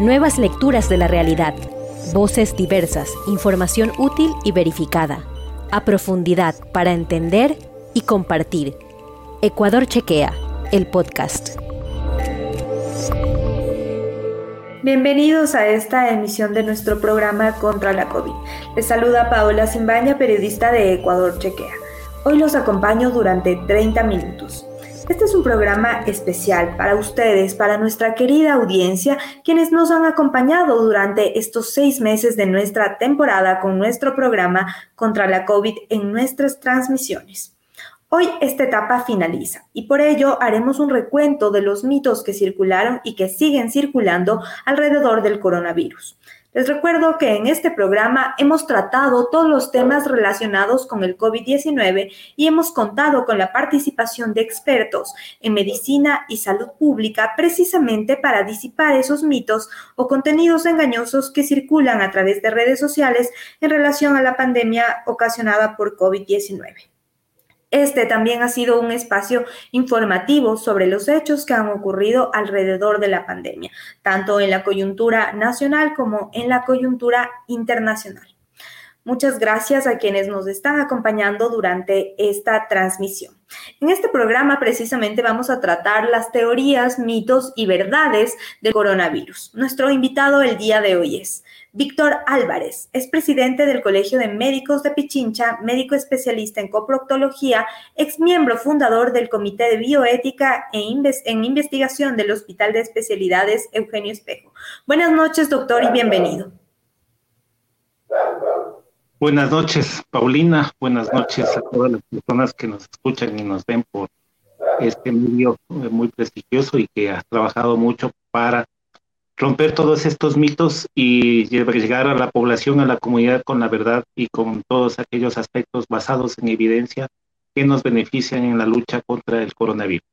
Nuevas lecturas de la realidad. Voces diversas, información útil y verificada. A profundidad para entender y compartir. Ecuador Chequea, el podcast. Bienvenidos a esta emisión de nuestro programa contra la COVID. Les saluda Paola Simbaña, periodista de Ecuador Chequea. Hoy los acompaño durante 30 minutos. Este es un programa especial para ustedes, para nuestra querida audiencia, quienes nos han acompañado durante estos seis meses de nuestra temporada con nuestro programa contra la COVID en nuestras transmisiones. Hoy esta etapa finaliza y por ello haremos un recuento de los mitos que circularon y que siguen circulando alrededor del coronavirus. Les recuerdo que en este programa hemos tratado todos los temas relacionados con el COVID-19 y hemos contado con la participación de expertos en medicina y salud pública precisamente para disipar esos mitos o contenidos engañosos que circulan a través de redes sociales en relación a la pandemia ocasionada por COVID-19. Este también ha sido un espacio informativo sobre los hechos que han ocurrido alrededor de la pandemia, tanto en la coyuntura nacional como en la coyuntura internacional. Muchas gracias a quienes nos están acompañando durante esta transmisión. En este programa precisamente vamos a tratar las teorías, mitos y verdades del coronavirus. Nuestro invitado el día de hoy es Víctor Álvarez es presidente del Colegio de Médicos de Pichincha, médico especialista en coproctología, ex miembro fundador del Comité de Bioética e en Investigación del Hospital de Especialidades Eugenio Espejo. Buenas noches, doctor, y bienvenido. Buenas noches, Paulina. Buenas noches a todas las personas que nos escuchan y nos ven por este medio muy prestigioso y que ha trabajado mucho para romper todos estos mitos y llegar a la población, a la comunidad con la verdad y con todos aquellos aspectos basados en evidencia que nos benefician en la lucha contra el coronavirus.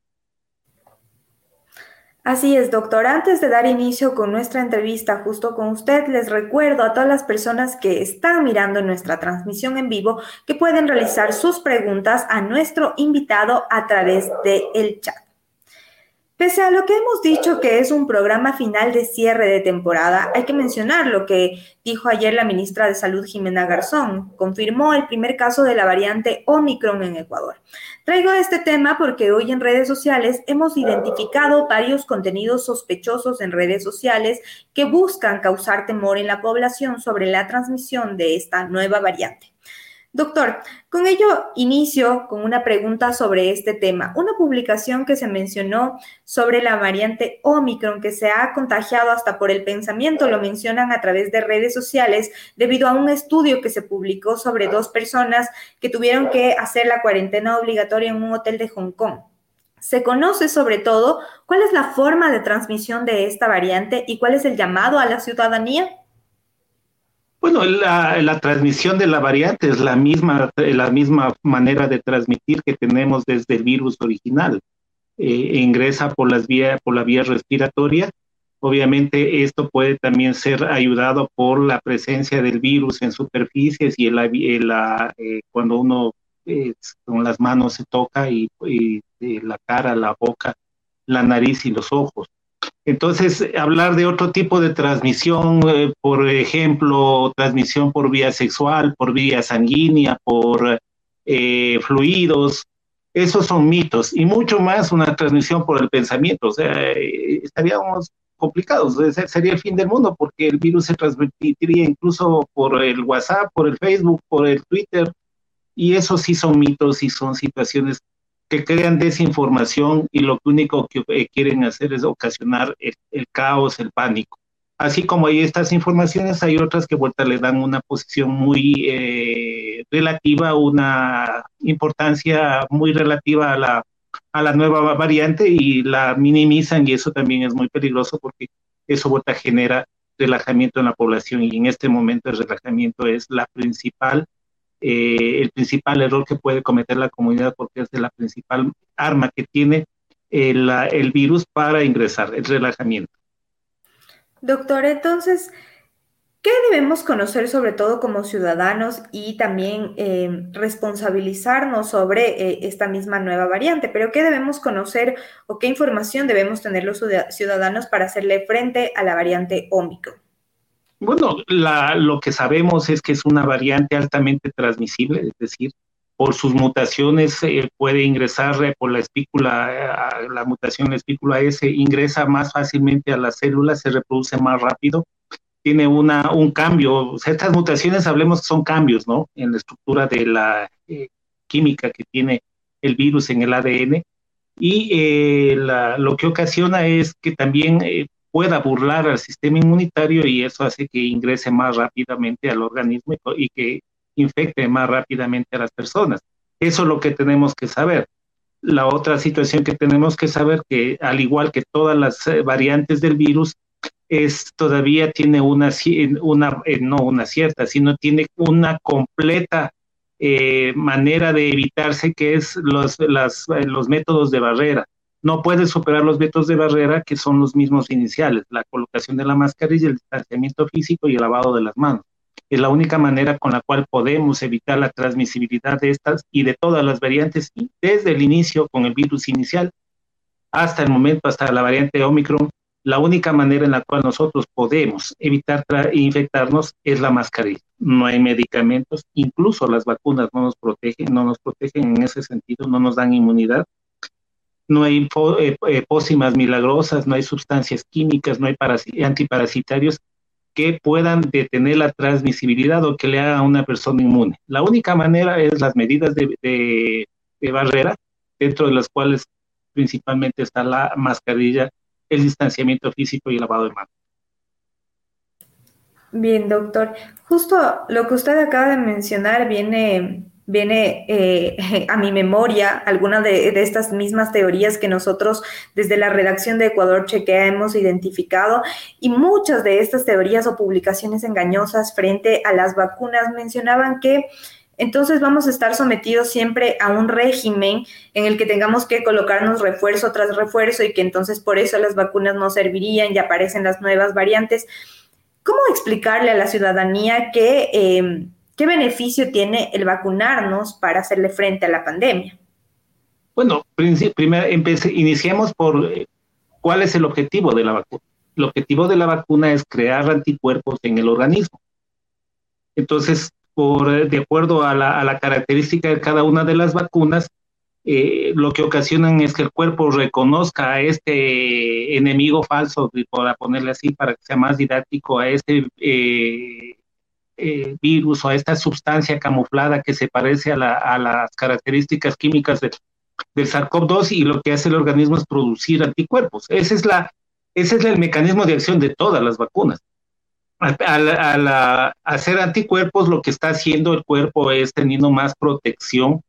Así es, doctor. Antes de dar inicio con nuestra entrevista justo con usted, les recuerdo a todas las personas que están mirando nuestra transmisión en vivo que pueden realizar sus preguntas a nuestro invitado a través del el chat. Pese a lo que hemos dicho que es un programa final de cierre de temporada, hay que mencionar lo que dijo ayer la ministra de Salud Jimena Garzón. Confirmó el primer caso de la variante Omicron en Ecuador. Traigo este tema porque hoy en redes sociales hemos identificado varios contenidos sospechosos en redes sociales que buscan causar temor en la población sobre la transmisión de esta nueva variante. Doctor, con ello inicio con una pregunta sobre este tema. Una publicación que se mencionó sobre la variante Omicron que se ha contagiado hasta por el pensamiento, lo mencionan a través de redes sociales debido a un estudio que se publicó sobre dos personas que tuvieron que hacer la cuarentena obligatoria en un hotel de Hong Kong. Se conoce sobre todo cuál es la forma de transmisión de esta variante y cuál es el llamado a la ciudadanía. Bueno, la, transmisión de la variante es la misma, la misma manera de transmitir que tenemos desde el virus original. Eh, ingresa por, las vía, por la vía respiratoria. Obviamente esto puede también ser ayudado por la presencia del virus en superficies y la, eh, cuando uno eh, con las manos se toca y la cara, la boca, la nariz y los ojos. Entonces, hablar de otro tipo de transmisión, eh, por ejemplo, transmisión por vía sexual, por vía sanguínea, por eh, fluidos, esos son mitos y mucho más una transmisión por el pensamiento. O sea, eh, estaríamos complicados, sería el fin del mundo porque el virus se transmitiría incluso por el WhatsApp, por el Facebook, por el Twitter y esos sí son mitos y son situaciones que crean desinformación y lo único que eh, quieren hacer es ocasionar el, caos, el pánico. Así como hay estas informaciones, hay otras que vuelta le dan una posición muy eh, relativa, una importancia muy relativa a la, a la nueva variante y la minimizan y eso también es muy peligroso porque eso vuelta genera relajamiento en la población y en este momento el relajamiento es la principal eh, el principal error que puede cometer la comunidad porque es la principal arma que tiene el, el virus para ingresar, el relajamiento. Doctor, entonces, ¿Qué debemos conocer sobre todo como ciudadanos y también eh, responsabilizarnos sobre eh, esta misma nueva variante? Pero ¿qué debemos conocer o qué información debemos tener los ciudadanos para hacerle frente a la variante Omicron? Bueno, lo que sabemos es que es una variante altamente transmisible, es decir, por sus mutaciones eh, puede ingresar por la espícula, la mutación de la espícula S ingresa más fácilmente a las células, se reproduce más rápido tiene una, un cambio. estas mutaciones, hablemos, son cambios, ¿no? En la estructura de la eh, química que tiene el virus en el ADN. Y eh, lo que ocasiona es que también eh, pueda burlar al sistema inmunitario y eso hace que ingrese más rápidamente al organismo y, que infecte más rápidamente a las personas. Eso es lo que tenemos que saber. La otra situación que tenemos que saber que al igual que todas las variantes del virus, es todavía tiene una, una eh, no una cierta, sino tiene una completa eh, manera de evitarse, que es los, las, eh, los métodos de barrera. No puede superar los métodos de barrera, que son los mismos iniciales, la colocación de la mascarilla, el distanciamiento físico y el lavado de las manos. Es la única manera con la cual podemos evitar la transmisibilidad de estas y de todas las variantes, desde el inicio con el virus inicial hasta el momento, hasta la variante Omicron, la única manera en la cual nosotros podemos evitar infectarnos es la mascarilla. No hay medicamentos, incluso las vacunas no nos protegen, no nos protegen en ese sentido, no nos dan inmunidad. No hay eh, eh, pócimas milagrosas, no hay sustancias químicas, no hay antiparasitarios que puedan detener la transmisibilidad o que le haga a una persona inmune. La única manera es las medidas de barrera, dentro de las cuales principalmente está la mascarilla el distanciamiento físico y el lavado de manos. Bien, doctor. Justo lo que usted acaba de mencionar viene, viene eh, a mi memoria algunas de, estas mismas teorías que nosotros desde la redacción de Ecuador Chequea hemos identificado y muchas de estas teorías o publicaciones engañosas frente a las vacunas mencionaban que entonces vamos a estar sometidos siempre a un régimen en el que tengamos que colocarnos refuerzo tras refuerzo y que entonces por eso las vacunas no servirían y aparecen las nuevas variantes. ¿Cómo explicarle a la ciudadanía que, em, qué beneficio tiene el vacunarnos para hacerle frente a la pandemia? Bueno, primero iniciemos por eh, cuál es el objetivo de la vacuna. El objetivo de la vacuna es crear anticuerpos en el organismo. Entonces, por, de acuerdo a la, característica de cada una de las vacunas, eh, lo que ocasionan es que el cuerpo reconozca a este enemigo falso, para ponerle así, para que sea más didáctico, a este eh, eh, virus o a esta sustancia camuflada que se parece a, las características químicas del SARS-CoV-2 y lo que hace el organismo es producir anticuerpos. Ese es, la, ese es el mecanismo de acción de todas las vacunas al, hacer anticuerpos, lo que está haciendo el cuerpo es teniendo más protección,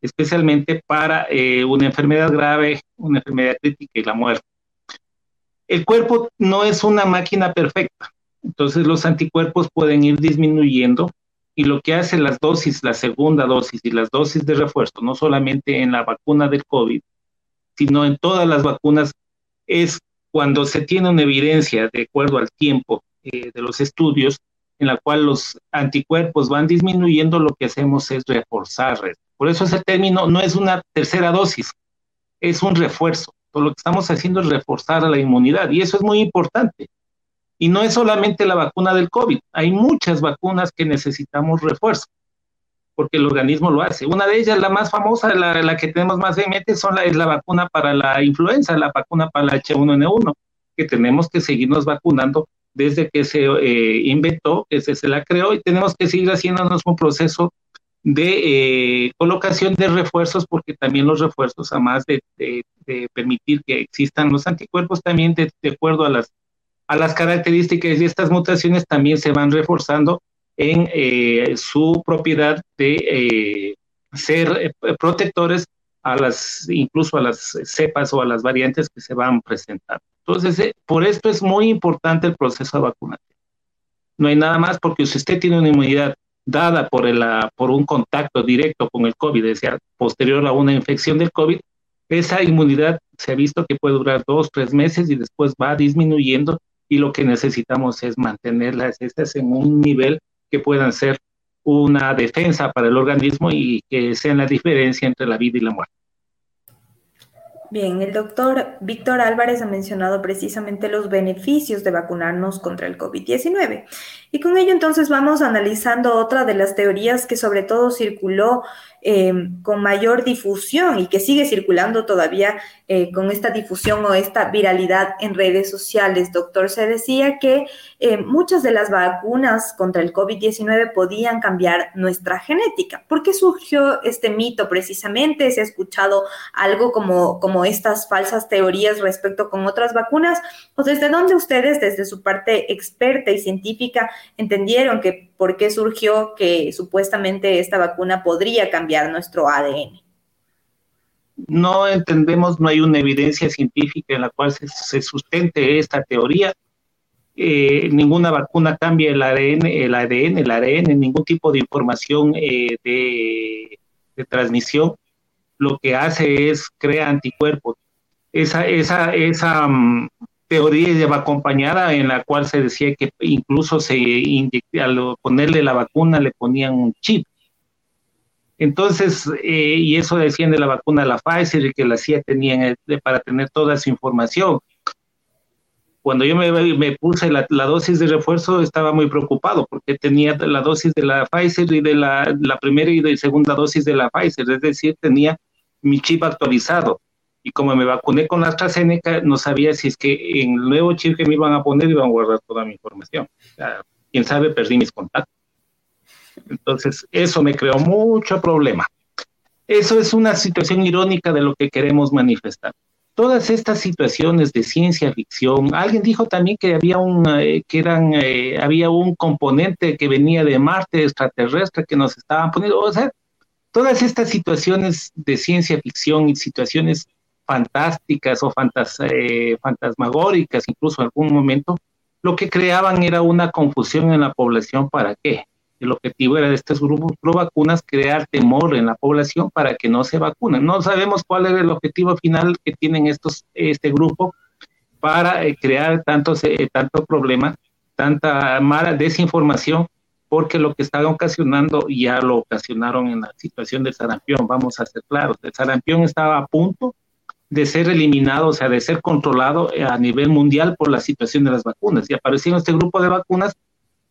especialmente para eh, una enfermedad grave, una enfermedad crítica y la muerte. El cuerpo no es una máquina perfecta, entonces los anticuerpos pueden ir disminuyendo y lo que hace las dosis, la segunda dosis y las dosis de refuerzo, no solamente en la vacuna del COVID, sino en todas las vacunas, es cuando se tiene una evidencia de acuerdo al tiempo eh, de los estudios, en la cual los anticuerpos van disminuyendo, lo que hacemos es reforzar. Por eso ese término no es una tercera dosis, es un refuerzo. Lo que estamos haciendo es reforzar la inmunidad y eso es muy importante. Y no es solamente la vacuna del COVID, hay muchas vacunas que necesitamos refuerzo, porque el organismo lo hace. Una de ellas, la más famosa, la, la que tenemos más de mente, son es la vacuna para la influenza, la vacuna para la H1N1, que tenemos que seguirnos vacunando desde que se eh, inventó, que se, la creó y tenemos que seguir haciéndonos un proceso de eh, colocación de refuerzos, porque también los refuerzos, además de, de, permitir que existan los anticuerpos, también de, acuerdo a las, a las características de estas mutaciones, también se van reforzando en eh, su propiedad de ser protectores a las, incluso a las cepas o a las variantes que se van presentando. Entonces, eh, por esto es muy importante el proceso de vacunación. No hay nada más porque si usted tiene una inmunidad dada por, el, por un contacto directo con el COVID, es decir, posterior a una infección del COVID, esa inmunidad se ha visto que puede durar dos, tres meses y después va disminuyendo y lo que necesitamos es mantenerlas estas en un nivel que puedan ser una defensa para el organismo y que sean la diferencia entre la vida y la muerte. Bien, el doctor Víctor Álvarez ha mencionado precisamente los beneficios de vacunarnos contra el COVID-19. Y con ello entonces vamos analizando otra de las teorías que sobre todo circuló Em, con mayor difusión y que sigue circulando todavía eh, con esta difusión o esta viralidad en redes sociales. Doctor, se decía que eh, muchas de las vacunas contra el COVID-19 podían cambiar nuestra genética. ¿Por qué surgió este mito precisamente? ¿Se ha escuchado algo como, como estas falsas teorías respecto con otras vacunas? ¿O desde dónde ustedes, desde su parte experta y científica, entendieron que por qué surgió que supuestamente esta vacuna podría cambiar nuestro ADN. No entendemos, no hay una evidencia científica en la cual se, sustente esta teoría. Eh, ninguna vacuna cambia el ADN, el ADN, el ADN, ningún tipo de información eh, de, transmisión. Lo que hace es crear anticuerpos. Esa, esa, esa mm, teoría acompañada en la cual se decía que incluso se al ponerle la vacuna le ponían un chip. Entonces, eh, y eso decían de la vacuna de la Pfizer y que la CIA tenían para tener toda esa información. Cuando yo me, puse la, dosis de refuerzo estaba muy preocupado porque tenía la dosis de la Pfizer y de la, la primera y de segunda dosis de la Pfizer, es decir, tenía mi chip actualizado y como me vacuné con la AstraZeneca, no sabía si es que en el nuevo chip que me iban a poner iban a guardar toda mi información. Quién sabe, perdí mis contactos. Entonces, eso me creó mucho problema. Eso es una situación irónica de lo que queremos manifestar. Todas estas situaciones de ciencia ficción, alguien dijo también que había un, eh, que eran, eh, había un componente que venía de Marte extraterrestre que nos estaban poniendo, o sea, todas estas situaciones de ciencia ficción y situaciones fantásticas o fantas, eh, fantasmagóricas, incluso en algún momento, lo que creaban era una confusión en la población. ¿Para qué? El objetivo era de estos grupos pro vacunas crear temor en la población para que no se vacunen. No sabemos cuál era el objetivo final que tienen estos, este grupo para eh, crear tantos, eh, tanto problema, tanta mala desinformación, porque lo que estaban ocasionando ya lo ocasionaron en la situación del sarampión. Vamos a ser claros, el sarampión estaba a punto de ser eliminado, o sea, de ser controlado eh, a nivel mundial por la situación de las vacunas. Y aparecieron este grupo de vacunas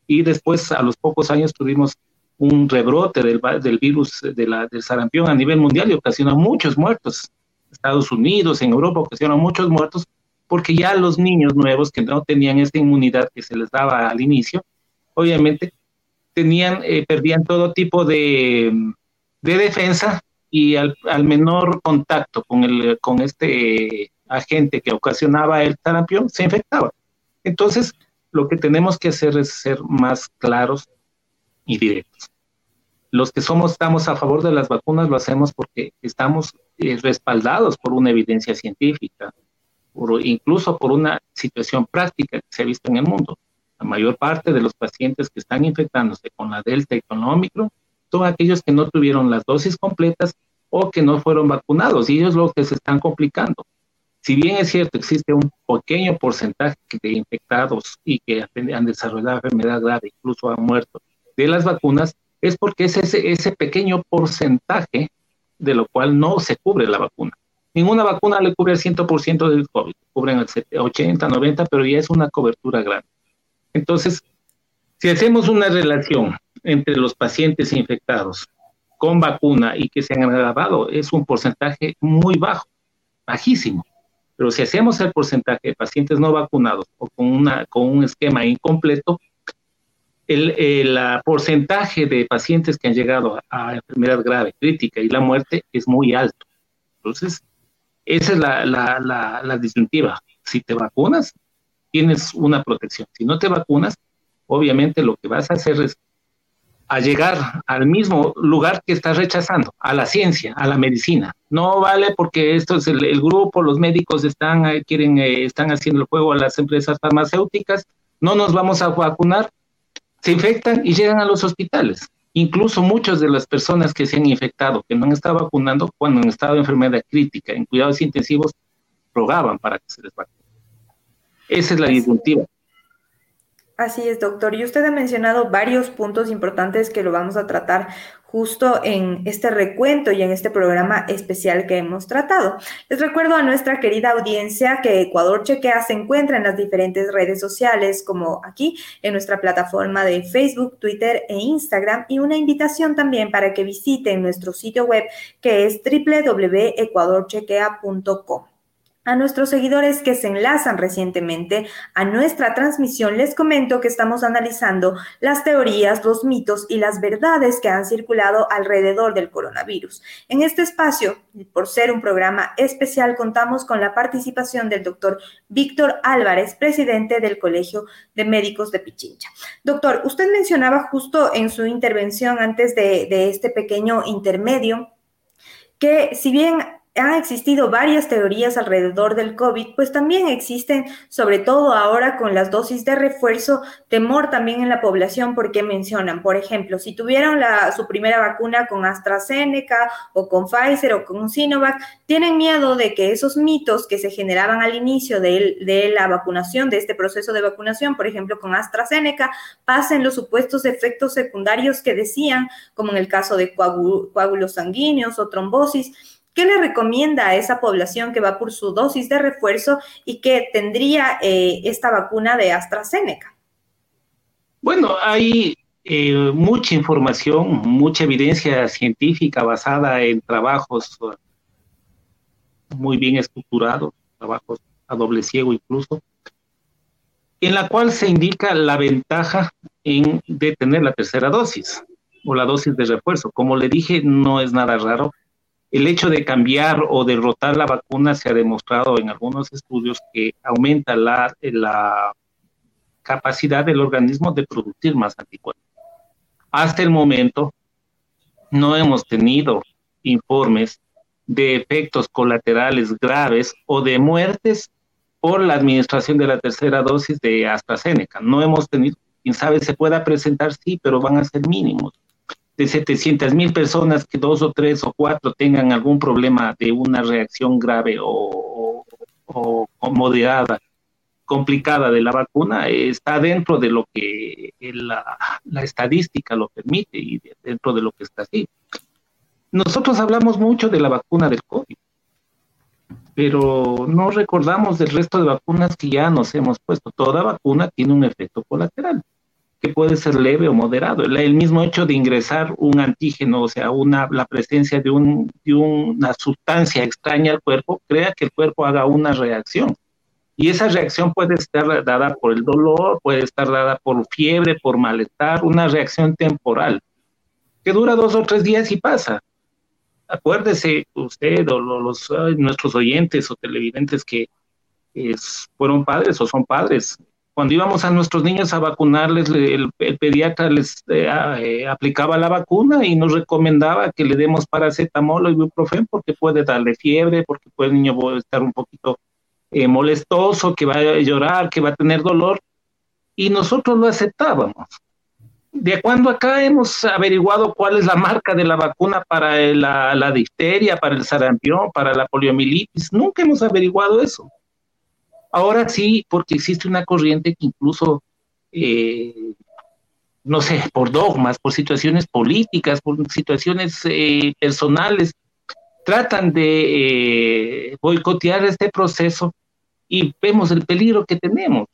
y después, a los pocos años, tuvimos un rebrote del, del virus de la, del sarampión a nivel mundial y ocasionó muchos muertos. Estados Unidos, en Europa, ocasionó muchos muertos porque ya los niños nuevos que no tenían esta inmunidad que se les daba al inicio, obviamente tenían, eh, perdían todo tipo de, de defensa y al, menor contacto con, el, con este agente que ocasionaba el sarampión, se infectaba. Entonces, lo que tenemos que hacer es ser más claros y directos. Los que somos, estamos a favor de las vacunas lo hacemos porque estamos eh, respaldados por una evidencia científica, incluso por una situación práctica que se ha visto en el mundo. La mayor parte de los pacientes que están infectándose con la Delta y con la Omicron son aquellos que no tuvieron las dosis completas o que no fueron vacunados y ellos los que se están complicando. Si bien es cierto, existe un pequeño porcentaje de infectados y que han desarrollado enfermedad grave, incluso han muerto de las vacunas, es porque es ese, ese pequeño porcentaje de lo cual no se cubre la vacuna. Ninguna vacuna le cubre el 100% del COVID, cubren el 80, 90, pero ya es una cobertura grande. Entonces, si hacemos una relación entre los pacientes infectados con vacuna y que se han agravado, es un porcentaje muy bajo, bajísimo. Pero si hacemos el porcentaje de pacientes no vacunados o con, una, con un esquema incompleto, el, el porcentaje de pacientes que han llegado a, enfermedad grave, crítica y la muerte es muy alto. Entonces, esa es la, la, la, la disyuntiva. Si te vacunas, tienes una protección. Si no te vacunas, obviamente lo que vas a hacer es a llegar al mismo lugar que estás rechazando, a la ciencia, a la medicina. No vale porque esto es el, grupo, los médicos están, eh, quieren, eh, están haciendo el juego a las empresas farmacéuticas, no nos vamos a vacunar, se infectan y llegan a los hospitales. Incluso muchas de las personas que se han infectado, que no han estado vacunando, cuando han estado en enfermedad crítica, en cuidados intensivos, rogaban para que se les vacune. Esa es la disyuntiva. Así es, doctor. Y usted ha mencionado varios puntos importantes que lo vamos a tratar justo en este recuento y en este programa especial que hemos tratado. Les recuerdo a nuestra querida audiencia que Ecuador Chequea se encuentra en las diferentes redes sociales, como aquí en nuestra plataforma de Facebook, Twitter e Instagram, y una invitación también para que visiten nuestro sitio web que es www.ecuadorchequea.com. A nuestros seguidores que se enlazan recientemente a nuestra transmisión, les comento que estamos analizando las teorías, los mitos y las verdades que han circulado alrededor del coronavirus. En este espacio, por ser un programa especial, contamos con la participación del doctor Víctor Álvarez, presidente del Colegio de Médicos de Pichincha. Doctor, usted mencionaba justo en su intervención antes de, de este pequeño intermedio que si bien han existido varias teorías alrededor del COVID, pues también existen, sobre todo ahora con las dosis de refuerzo, temor también en la población porque mencionan, por ejemplo, si tuvieron la, su primera vacuna con AstraZeneca o con Pfizer o con Sinovac, tienen miedo de que esos mitos que se generaban al inicio de, de la vacunación, de este proceso de vacunación, por ejemplo, con AstraZeneca, pasen los supuestos efectos secundarios que decían, como en el caso de coágulos sanguíneos o trombosis ¿Qué le recomienda a esa población que va por su dosis de refuerzo y que tendría eh, esta vacuna de AstraZeneca? Bueno, hay eh, mucha información, mucha evidencia científica basada en trabajos muy bien estructurados, trabajos a doble ciego incluso, en la cual se indica la ventaja en, de tener la tercera dosis o la dosis de refuerzo. Como le dije, no es nada raro el hecho de cambiar o derrotar la vacuna se ha demostrado en algunos estudios que aumenta la, capacidad del organismo de producir más anticuerpos. Hasta el momento no hemos tenido informes de efectos colaterales graves o de muertes por la administración de la tercera dosis de AstraZeneca. No hemos tenido, quién sabe, se pueda presentar, sí, pero van a ser mínimos de 700 mil personas que dos o tres o cuatro tengan algún problema de una reacción grave o, o, moderada, complicada de la vacuna, está dentro de lo que la, la, estadística lo permite y dentro de lo que está así. Nosotros hablamos mucho de la vacuna del COVID, pero no recordamos del resto de vacunas que ya nos hemos puesto. Toda vacuna tiene un efecto colateral que puede ser leve o moderado. El, mismo hecho de ingresar un antígeno, o sea, una, la presencia de, un, de una sustancia extraña al cuerpo, crea que el cuerpo haga una reacción. Y esa reacción puede estar dada por el dolor, puede estar dada por fiebre, por malestar, una reacción temporal, que dura dos o tres días y pasa. Acuérdese usted o los, nuestros oyentes o televidentes que fueron padres o son padres cuando íbamos a nuestros niños a vacunarles, el, pediatra les eh, eh, aplicaba la vacuna y nos recomendaba que le demos paracetamol o ibuprofeno porque puede darle fiebre, porque puede el niño estar un poquito eh, molestoso, que va a llorar, que va a tener dolor. Y nosotros lo aceptábamos. De cuando acá hemos averiguado cuál es la marca de la vacuna para la, la difteria, para el sarampión, para la poliomielitis, nunca hemos averiguado eso. Ahora sí, porque existe una corriente que incluso, eh, no sé, por dogmas, por situaciones políticas, por situaciones eh, personales, tratan de eh, boicotear este proceso y vemos el peligro que tenemos.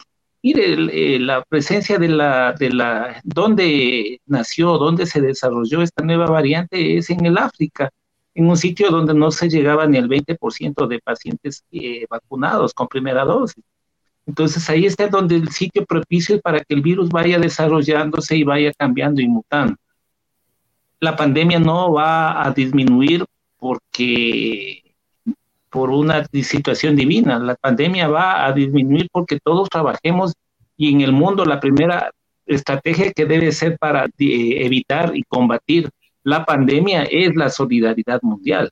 Mire, la presencia de la, de la, donde nació, donde se desarrolló esta nueva variante es en el África en un sitio donde no se llegaba ni al 20% de pacientes eh, vacunados con primera dosis. Entonces ahí está donde el sitio propicio para que el virus vaya desarrollándose y vaya cambiando y mutando. La pandemia no va a disminuir porque por una situación divina. La pandemia va a disminuir porque todos trabajemos y en el mundo la primera estrategia que debe ser para eh, evitar y combatir la pandemia es la solidaridad mundial.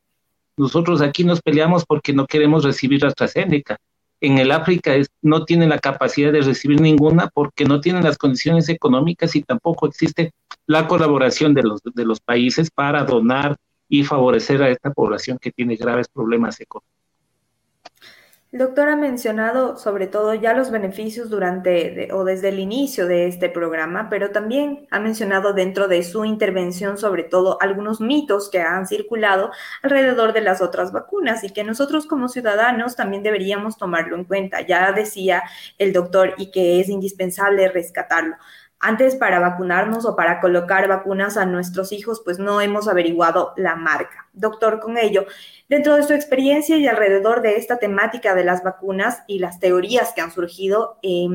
Nosotros aquí nos peleamos porque no queremos recibir AstraZeneca. En el África no tienen la capacidad de recibir ninguna porque no tienen las condiciones económicas y tampoco existe la colaboración de los, de los países para donar y favorecer a esta población que tiene graves problemas económicos. El doctor ha mencionado sobre todo ya los beneficios durante o desde el inicio de este programa, pero también ha mencionado dentro de su intervención sobre todo algunos mitos que han circulado alrededor de las otras vacunas y que nosotros como ciudadanos también deberíamos tomarlo en cuenta. Ya decía el doctor y que es indispensable rescatarlo. Antes para vacunarnos o para colocar vacunas a nuestros hijos, pues no hemos averiguado la marca. Doctor, con ello, dentro de su experiencia y alrededor de esta temática de las vacunas y las teorías que han surgido, eh,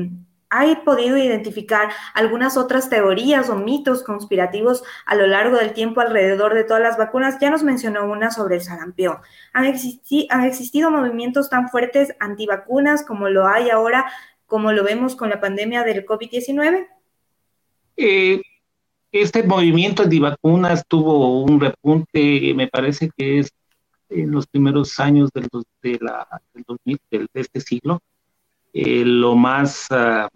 ¿ha podido identificar algunas otras teorías o mitos conspirativos a lo largo del tiempo alrededor de todas las vacunas? Ya nos mencionó una sobre el sarampión. ¿Han, han existido movimientos tan fuertes antivacunas como lo hay ahora, como lo vemos con la pandemia del COVID-19? Este movimiento antivacunas tuvo un repunte, me parece que es en los primeros años del, de la, del 2000, de este siglo. Eh, lo más ah,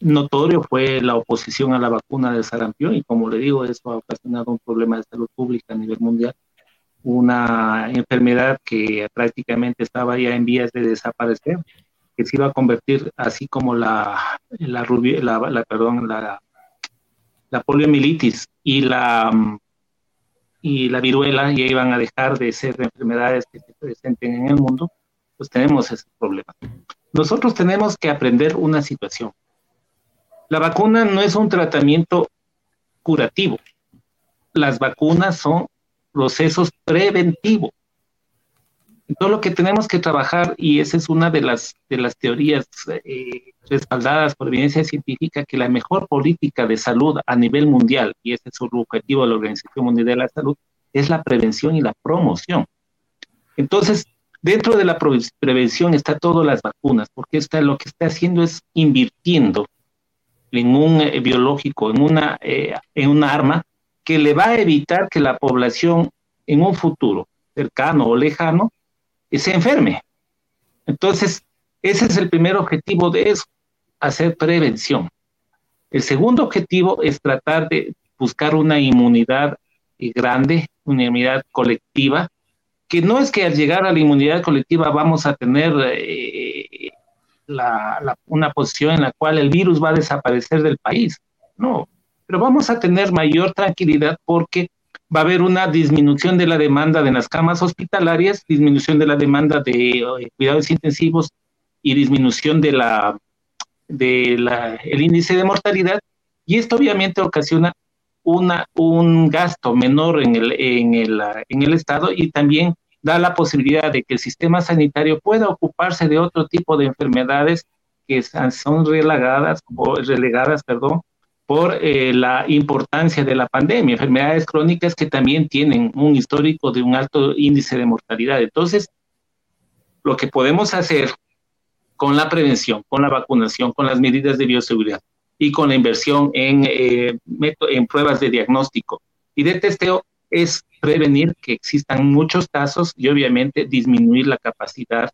notorio fue la oposición a la vacuna de sarampión y como le digo, eso ha ocasionado un problema de salud pública a nivel mundial, una enfermedad que prácticamente estaba ya en vías de desaparecer que se iba a convertir así como la, la, la, perdón, la, la poliomielitis y la, y la viruela ya iban a dejar de ser enfermedades que se presenten en el mundo, pues tenemos ese problema. Nosotros tenemos que aprender una situación. La vacuna no es un tratamiento curativo. Las vacunas son procesos preventivos. Entonces lo que tenemos que trabajar, y esa es una de las, de las teorías eh, respaldadas por evidencia científica, que la mejor política de salud a nivel mundial, y ese es el objetivo de la Organización Mundial de la Salud, es la prevención y la promoción. Entonces, dentro de la prevención está todas las vacunas, porque está, lo que está haciendo es invirtiendo en un eh, biológico, en una, eh, en una arma que le va a evitar que la población en un futuro cercano o lejano se enferme. Entonces, ese es el primer objetivo de eso, hacer prevención. El segundo objetivo es tratar de buscar una inmunidad grande, una inmunidad colectiva, que no es que al llegar a la inmunidad colectiva vamos a tener eh, una posición en la cual el virus va a desaparecer del país, no, pero vamos a tener mayor tranquilidad porque va a haber una disminución de la demanda de las camas hospitalarias, disminución de la demanda de eh, cuidados intensivos y disminución de la de el índice de mortalidad. Y esto obviamente ocasiona una, un gasto menor en el, en, el, en el Estado y también da la posibilidad de que el sistema sanitario pueda ocuparse de otro tipo de enfermedades que son relegadas, o relegadas perdón, por eh, la importancia de la pandemia, enfermedades crónicas que también tienen un histórico de un alto índice de mortalidad. Entonces, lo que podemos hacer con la prevención, con la vacunación, con las medidas de bioseguridad y con la inversión en, eh, en pruebas de diagnóstico y de testeo es prevenir que existan muchos casos y obviamente disminuir la capacidad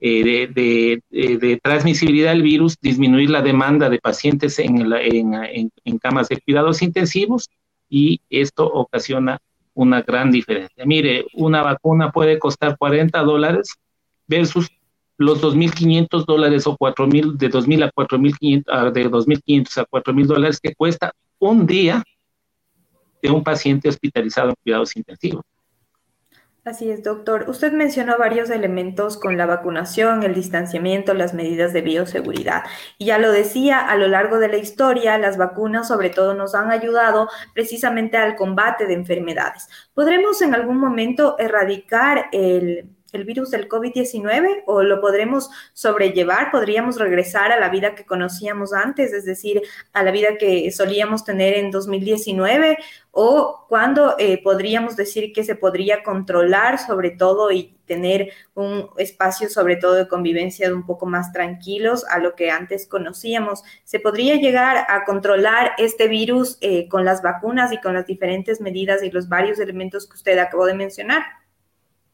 eh, de, transmisibilidad del virus, disminuir la demanda de pacientes en, en, camas de cuidados intensivos y esto ocasiona una gran diferencia. Mire, una vacuna puede costar 40 dólares versus los 2.500 dólares o 4.000, de 2.000 a 4.500, ah, de 2.500 a 4.000 dólares que cuesta un día de un paciente hospitalizado en cuidados intensivos. Así es, doctor. Usted mencionó varios elementos con la vacunación, el distanciamiento, las medidas de bioseguridad. Y ya lo decía, a lo largo de la historia, las vacunas sobre todo nos han ayudado precisamente al combate de enfermedades. ¿Podremos en algún momento erradicar el, el virus del COVID-19 o lo podremos sobrellevar? ¿Podríamos regresar a la vida que conocíamos antes, es decir, a la vida que solíamos tener en 2019? ¿O cuándo eh, podríamos decir que se podría controlar sobre todo y tener un espacio sobre todo de convivencia un poco más tranquilos a lo que antes conocíamos? ¿Se podría llegar a controlar este virus eh, con las vacunas y con las diferentes medidas y los varios elementos que usted acabó de mencionar?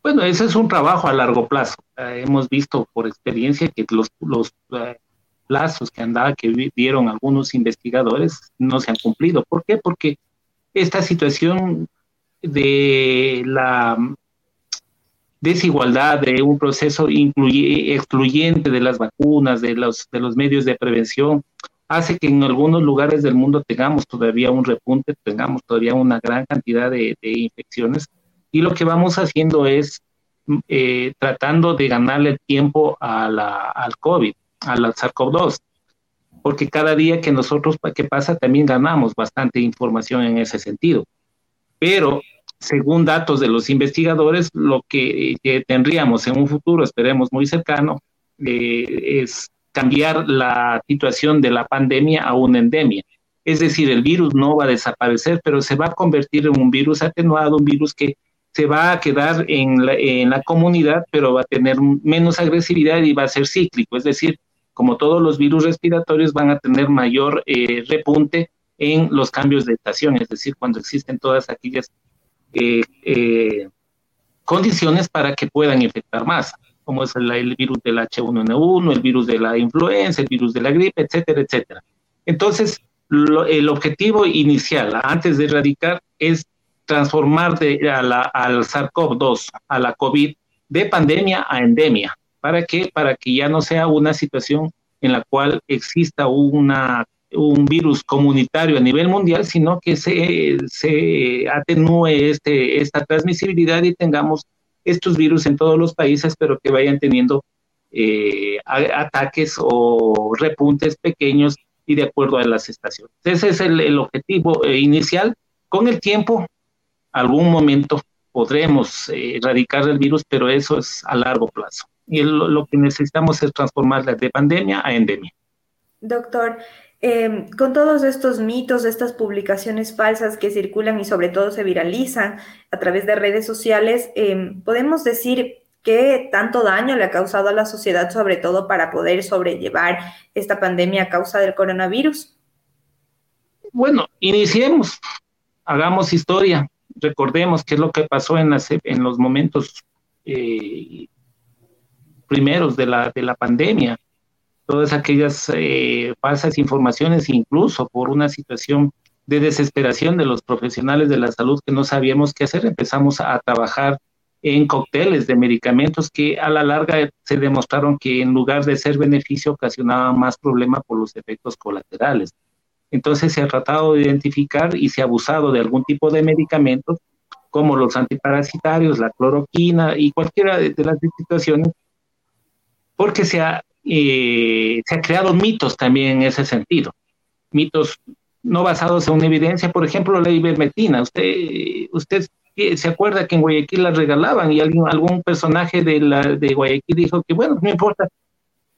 Bueno, ese es un trabajo a largo plazo. Hemos visto por experiencia que los, los eh, plazos que andaba, que dieron algunos investigadores, no se han cumplido. ¿Por qué? Porque esta situación de la desigualdad, de un proceso excluyente de las vacunas, de los, de los medios de prevención, hace que en algunos lugares del mundo tengamos todavía un repunte, tengamos todavía una gran cantidad de, infecciones. Y lo que vamos haciendo es eh, tratando de ganarle tiempo a la, al COVID, a la SARS-CoV-2, porque cada día que nosotros, que pasa, también ganamos bastante información en ese sentido. Pero según datos de los investigadores, lo que, tendríamos en un futuro, esperemos muy cercano, eh, es cambiar la situación de la pandemia a una endemia. Es decir, el virus no va a desaparecer, pero se va a convertir en un virus atenuado, un virus que se va a quedar en la, en la comunidad, pero va a tener menos agresividad y va a ser cíclico. Es decir, como todos los virus respiratorios, van a tener mayor eh, repunte en los cambios de estación, es decir, cuando existen todas aquellas eh, eh, condiciones para que puedan infectar más, como es el, virus del H1N1, el virus de la influenza, el virus de la gripe, etcétera, etcétera. Entonces, el objetivo inicial, antes de erradicar, es transformar de, a la, al SARS-CoV-2, a la COVID, de pandemia a endemia. ¿Para qué? Para que ya no sea una situación en la cual exista una un virus comunitario a nivel mundial, sino que se, se atenúe este, esta transmisibilidad y tengamos estos virus en todos los países, pero que vayan teniendo eh, ataques o repuntes pequeños y de acuerdo a las estaciones. Ese es el, objetivo eh, inicial. Con el tiempo, algún momento podremos eh, erradicar el virus, pero eso es a largo plazo. Y lo que necesitamos es transformarla de pandemia a endemia. Doctor, Em, con todos estos mitos, estas publicaciones falsas que circulan y sobre todo se viralizan a través de redes sociales, em, podemos decir qué tanto daño le ha causado a la sociedad, sobre todo para poder sobrellevar esta pandemia a causa del coronavirus. Bueno, iniciemos, hagamos historia, recordemos qué es lo que pasó en, en los momentos eh, primeros de la, de la pandemia todas aquellas eh, falsas informaciones, incluso por una situación de desesperación de los profesionales de la salud que no sabíamos qué hacer, empezamos a trabajar en cócteles de medicamentos que a la larga se demostraron que en lugar de ser beneficio ocasionaban más problema por los efectos colaterales. Entonces se ha tratado de identificar y se ha abusado de algún tipo de medicamentos como los antiparasitarios, la cloroquina y cualquiera de, las situaciones, porque se ha se han creado mitos también en ese sentido, mitos no basados en una evidencia, por ejemplo, la ivermectina. Usted, usted se acuerda que en Guayaquil la regalaban y alguien, algún personaje de, la, de Guayaquil dijo que, bueno, no importa,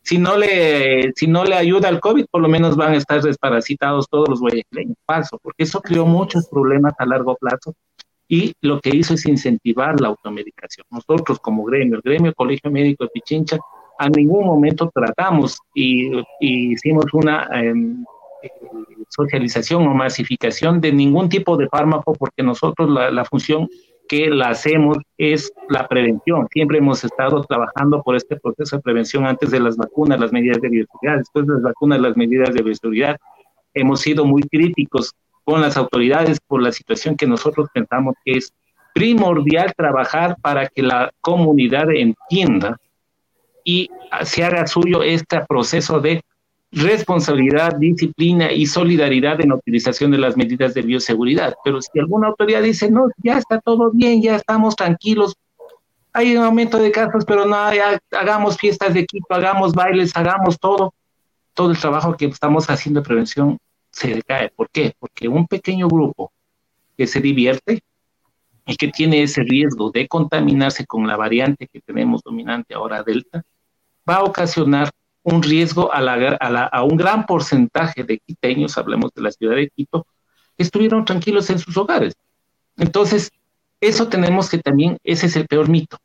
si no, le, si no le ayuda al COVID, por lo menos van a estar desparasitados todos los guayaquileños. Falso, porque eso creó muchos problemas a largo plazo y lo que hizo es incentivar la automedicación. Nosotros como gremio, el gremio Colegio Médico de Pichincha, a ningún momento tratamos y, hicimos una em, socialización o masificación de ningún tipo de fármaco porque nosotros la, función que la hacemos es la prevención. Siempre hemos estado trabajando por este proceso de prevención antes de las vacunas, las medidas de bioseguridad, después de las vacunas, las medidas de bioseguridad. Hemos sido muy críticos con las autoridades por la situación que nosotros pensamos que es primordial trabajar para que la comunidad entienda y se haga suyo este proceso de responsabilidad, disciplina y solidaridad en la utilización de las medidas de bioseguridad. Pero si alguna autoridad dice, no, ya está todo bien, ya estamos tranquilos, hay un aumento de casos, pero no, ya hagamos fiestas de equipo, hagamos bailes, hagamos todo, todo el trabajo que estamos haciendo de prevención se decae. ¿Por qué? Porque un pequeño grupo que se divierte y que tiene ese riesgo de contaminarse con la variante que tenemos dominante ahora, Delta, va a ocasionar un riesgo a, a, un gran porcentaje de quiteños, hablemos de la ciudad de Quito, que estuvieron tranquilos en sus hogares. Entonces, eso tenemos que también, ese es el peor mito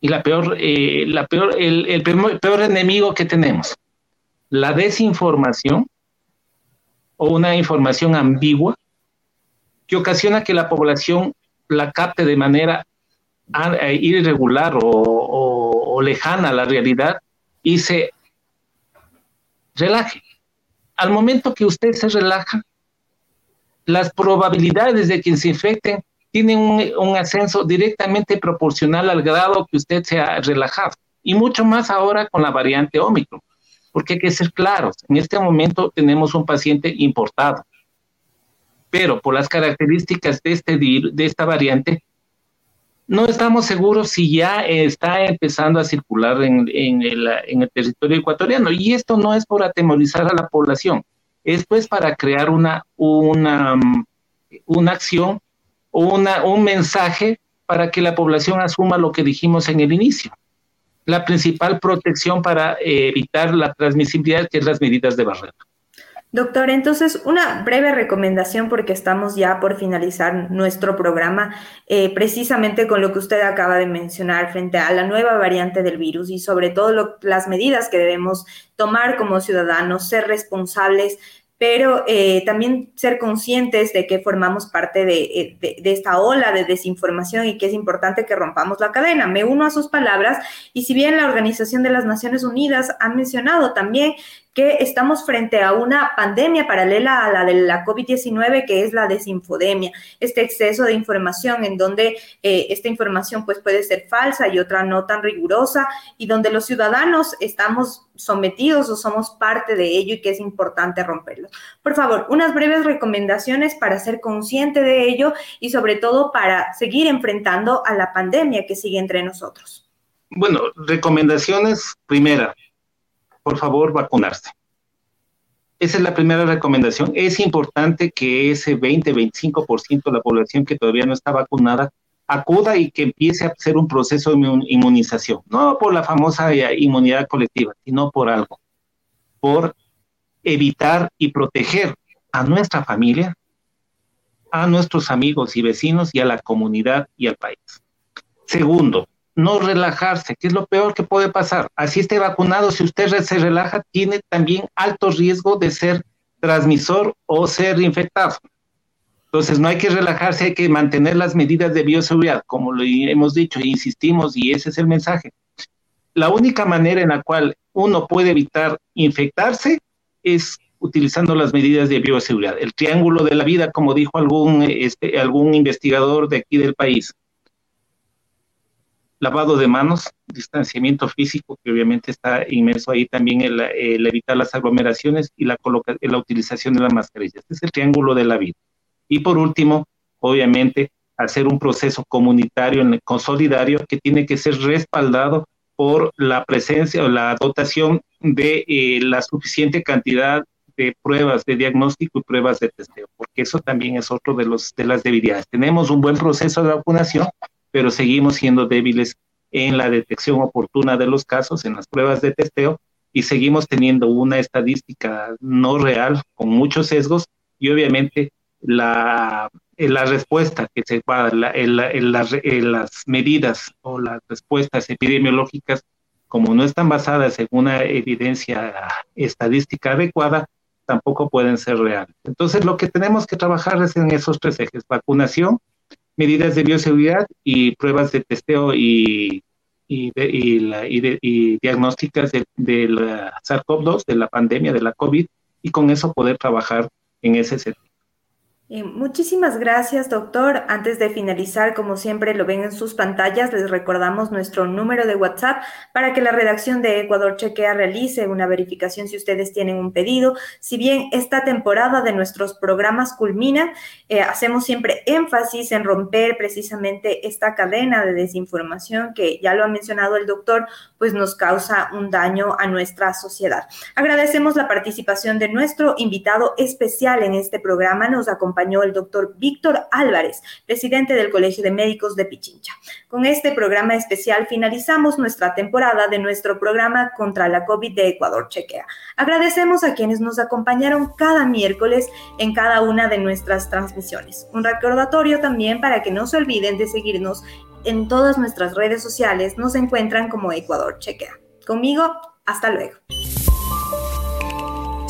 y la peor, eh, la peor, el, el peor enemigo que tenemos, la desinformación o una información ambigua que ocasiona que la población la capte de manera eh, irregular o, lejana a la realidad y se relaje. Al momento que usted se relaja, las probabilidades de que se infecten tiene un, ascenso directamente proporcional al grado que usted se ha relajado. Y mucho más ahora con la variante Omicron, porque hay que ser claros, en este momento tenemos un paciente importado, pero por las características de, este, de esta variante, no estamos seguros si ya está empezando a circular en, el, territorio ecuatoriano. Y esto no es por atemorizar a la población, esto es para crear una, una, una acción una, un mensaje para que la población asuma lo que dijimos en el inicio. La principal protección para evitar la transmisibilidad, que es las medidas de barrera. Doctor, entonces una breve recomendación porque estamos ya por finalizar nuestro programa eh, precisamente con lo que usted acaba de mencionar frente a la nueva variante del virus y sobre todo las medidas que debemos tomar como ciudadanos, ser responsables pero eh, también ser conscientes de que formamos parte eh, de, de, esta ola de desinformación y que es importante que rompamos la cadena. Me uno a sus palabras y si bien la Organización de las Naciones Unidas ha mencionado también que estamos frente a una pandemia paralela a la de la COVID-19, que es la desinfodemia, este exceso de información en donde eh, esta información pues puede ser falsa y otra no tan rigurosa y donde los ciudadanos estamos sometidos o somos parte de ello y que es importante romperlo. Por favor, unas breves recomendaciones para ser consciente de ello y sobre todo para seguir enfrentando a la pandemia que sigue entre nosotros. Bueno, recomendaciones, primera, por favor, vacunarse. Esa es la primera recomendación. Es importante que ese 20-25% de la población que todavía no está vacunada acuda y que empiece a hacer un proceso de inmunización, no por la famosa inmunidad colectiva, sino por algo, por evitar y proteger a nuestra familia, a nuestros amigos y vecinos y a la comunidad y al país. Segundo, no relajarse, que es lo peor que puede pasar. Así esté vacunado, si usted se relaja, tiene también alto riesgo de ser transmisor o ser infectado. Entonces, no hay que relajarse, hay que mantener las medidas de bioseguridad, como lo hemos dicho e insistimos, y ese es el mensaje. La única manera en la cual uno puede evitar infectarse es utilizando las medidas de bioseguridad. El triángulo de la vida, como dijo algún, este, algún investigador de aquí del país lavado de manos, distanciamiento físico, que obviamente está inmerso ahí también el, evitar las aglomeraciones y la, la utilización de las mascarillas. Este es el triángulo de la vida. Y por último, obviamente, hacer un proceso comunitario, consolidario, que tiene que ser respaldado por la presencia o la dotación de eh, la suficiente cantidad de pruebas de diagnóstico y pruebas de testeo, porque eso también es otro de, los, de las debilidades. Tenemos un buen proceso de vacunación, pero seguimos siendo débiles en la detección oportuna de los casos, en las pruebas de testeo, y seguimos teniendo una estadística no real, con muchos sesgos, y obviamente la, la respuesta que se va, en, las medidas o las respuestas epidemiológicas, como no están basadas en una evidencia estadística adecuada, tampoco pueden ser reales. Entonces, lo que tenemos que trabajar es en esos tres ejes, vacunación, medidas de bioseguridad y pruebas de testeo y, y, y, diagnósticas de, la SARS-CoV-2, de la pandemia de la COVID, y con eso poder trabajar en ese sentido. Eh, muchísimas gracias, doctor. Antes de finalizar, como siempre lo ven en sus pantallas, les recordamos nuestro número de WhatsApp para que la redacción de Ecuador Chequea realice una verificación si ustedes tienen un pedido. Si bien esta temporada de nuestros programas culmina, eh, hacemos siempre énfasis en romper precisamente esta cadena de desinformación que ya lo ha mencionado el doctor, pues nos causa un daño a nuestra sociedad. Agradecemos la participación de nuestro invitado especial en este programa. Nos acompaña acompañó el doctor Víctor Álvarez, presidente del Colegio de Médicos de Pichincha. Con este programa especial finalizamos nuestra temporada de nuestro programa contra la COVID de Ecuador Chequea. Agradecemos a quienes nos acompañaron cada miércoles en cada una de nuestras transmisiones. Un recordatorio también para que no se olviden de seguirnos en todas nuestras redes sociales. Nos encuentran como Ecuador Chequea. Conmigo, hasta luego.